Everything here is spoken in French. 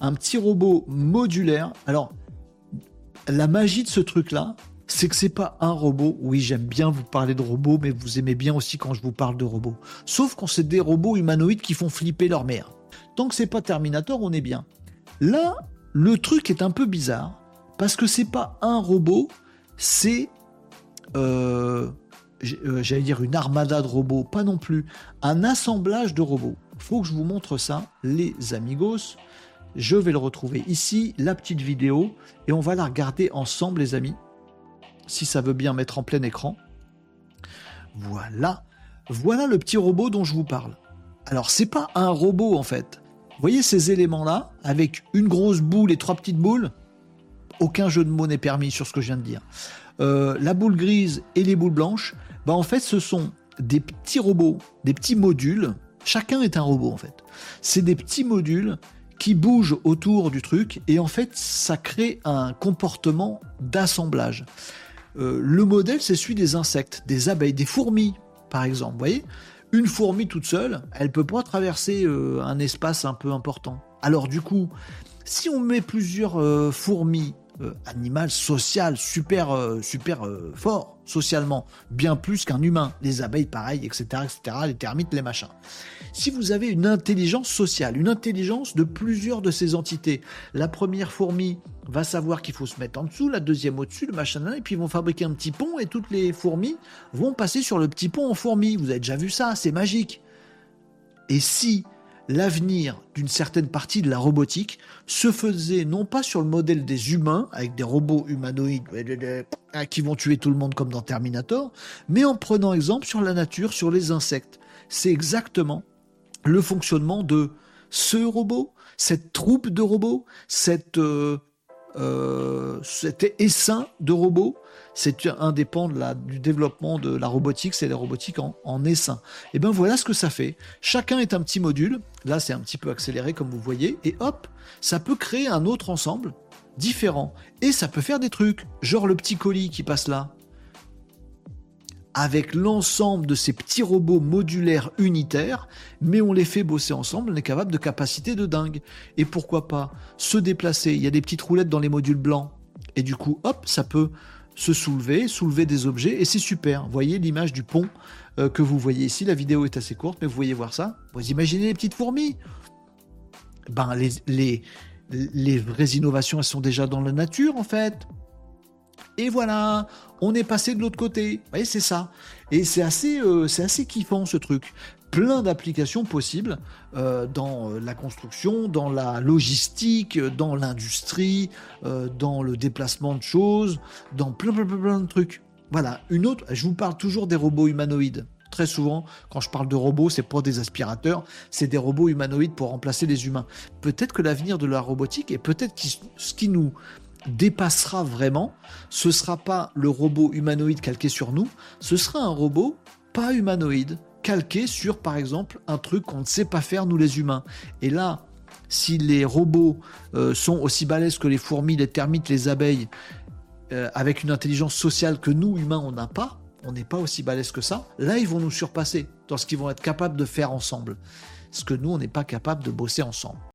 un petit robot modulaire. Alors, la magie de ce truc-là, c'est que c'est pas un robot. Oui, j'aime bien vous parler de robots, mais vous aimez bien aussi quand je vous parle de robots. Sauf quand c'est des robots humanoïdes qui font flipper leur mère. Tant que c'est pas Terminator, on est bien. Là, le truc est un peu bizarre parce que c'est pas un robot, c'est euh, euh, j'allais dire une armada de robots, pas non plus, un assemblage de robots. Faut que je vous montre ça, les amigos. Je vais le retrouver ici, la petite vidéo, et on va la regarder ensemble, les amis. Si ça veut bien mettre en plein écran. Voilà. Voilà le petit robot dont je vous parle. Alors, c'est pas un robot en fait. Vous voyez ces éléments-là, avec une grosse boule et trois petites boules? Aucun jeu de mots n'est permis sur ce que je viens de dire. Euh, la boule grise et les boules blanches, bah en fait, ce sont des petits robots, des petits modules. Chacun est un robot en fait. C'est des petits modules qui bougent autour du truc et en fait, ça crée un comportement d'assemblage. Euh, le modèle, c'est celui des insectes, des abeilles, des fourmis, par exemple. Vous voyez? Une fourmi toute seule, elle peut pas traverser euh, un espace un peu important. Alors du coup, si on met plusieurs fourmis euh, animal social, super, euh, super euh, fort socialement, bien plus qu'un humain. Les abeilles, pareil, etc., etc., les termites, les machins. Si vous avez une intelligence sociale, une intelligence de plusieurs de ces entités, la première fourmi va savoir qu'il faut se mettre en dessous, la deuxième au-dessus, le machin, et puis ils vont fabriquer un petit pont, et toutes les fourmis vont passer sur le petit pont en fourmi. Vous avez déjà vu ça, c'est magique. Et si l'avenir d'une certaine partie de la robotique se faisait non pas sur le modèle des humains, avec des robots humanoïdes qui vont tuer tout le monde comme dans Terminator, mais en prenant exemple sur la nature, sur les insectes. C'est exactement le fonctionnement de ce robot, cette troupe de robots, cette, euh, euh, cet essaim de robots c'est un dépend du développement de la robotique, c'est la robotique en, en essaim. Et bien voilà ce que ça fait. Chacun est un petit module, là c'est un petit peu accéléré comme vous voyez, et hop, ça peut créer un autre ensemble différent. Et ça peut faire des trucs, genre le petit colis qui passe là. Avec l'ensemble de ces petits robots modulaires unitaires, mais on les fait bosser ensemble, on est capable de capacités de dingue. Et pourquoi pas se déplacer Il y a des petites roulettes dans les modules blancs. Et du coup, hop, ça peut se soulever, soulever des objets, et c'est super. Vous voyez l'image du pont euh, que vous voyez ici. La vidéo est assez courte, mais vous voyez voir ça. Vous imaginez les petites fourmis? Ben, les, les, les vraies innovations, elles sont déjà dans la nature, en fait. Et voilà, on est passé de l'autre côté. Vous voyez, c'est ça. Et c'est assez, euh, assez kiffant ce truc plein d'applications possibles euh, dans euh, la construction, dans la logistique, dans l'industrie, dans le déplacement de choses, dans plein, plein, plein, plein de trucs. Voilà, une autre, je vous parle toujours des robots humanoïdes. Très souvent, quand je parle de robots, c'est pas des aspirateurs, c'est des robots humanoïdes pour remplacer les humains. Peut-être que l'avenir de la robotique et peut-être ce qui nous dépassera vraiment, ce sera pas le robot humanoïde calqué sur nous, ce sera un robot pas humanoïde, calqué sur, par exemple, un truc qu'on ne sait pas faire, nous les humains. Et là, si les robots euh, sont aussi balèzes que les fourmis, les termites, les abeilles, euh, avec une intelligence sociale que nous, humains, on n'a pas, on n'est pas aussi balèzes que ça, là, ils vont nous surpasser dans ce qu'ils vont être capables de faire ensemble. Ce que nous, on n'est pas capable de bosser ensemble.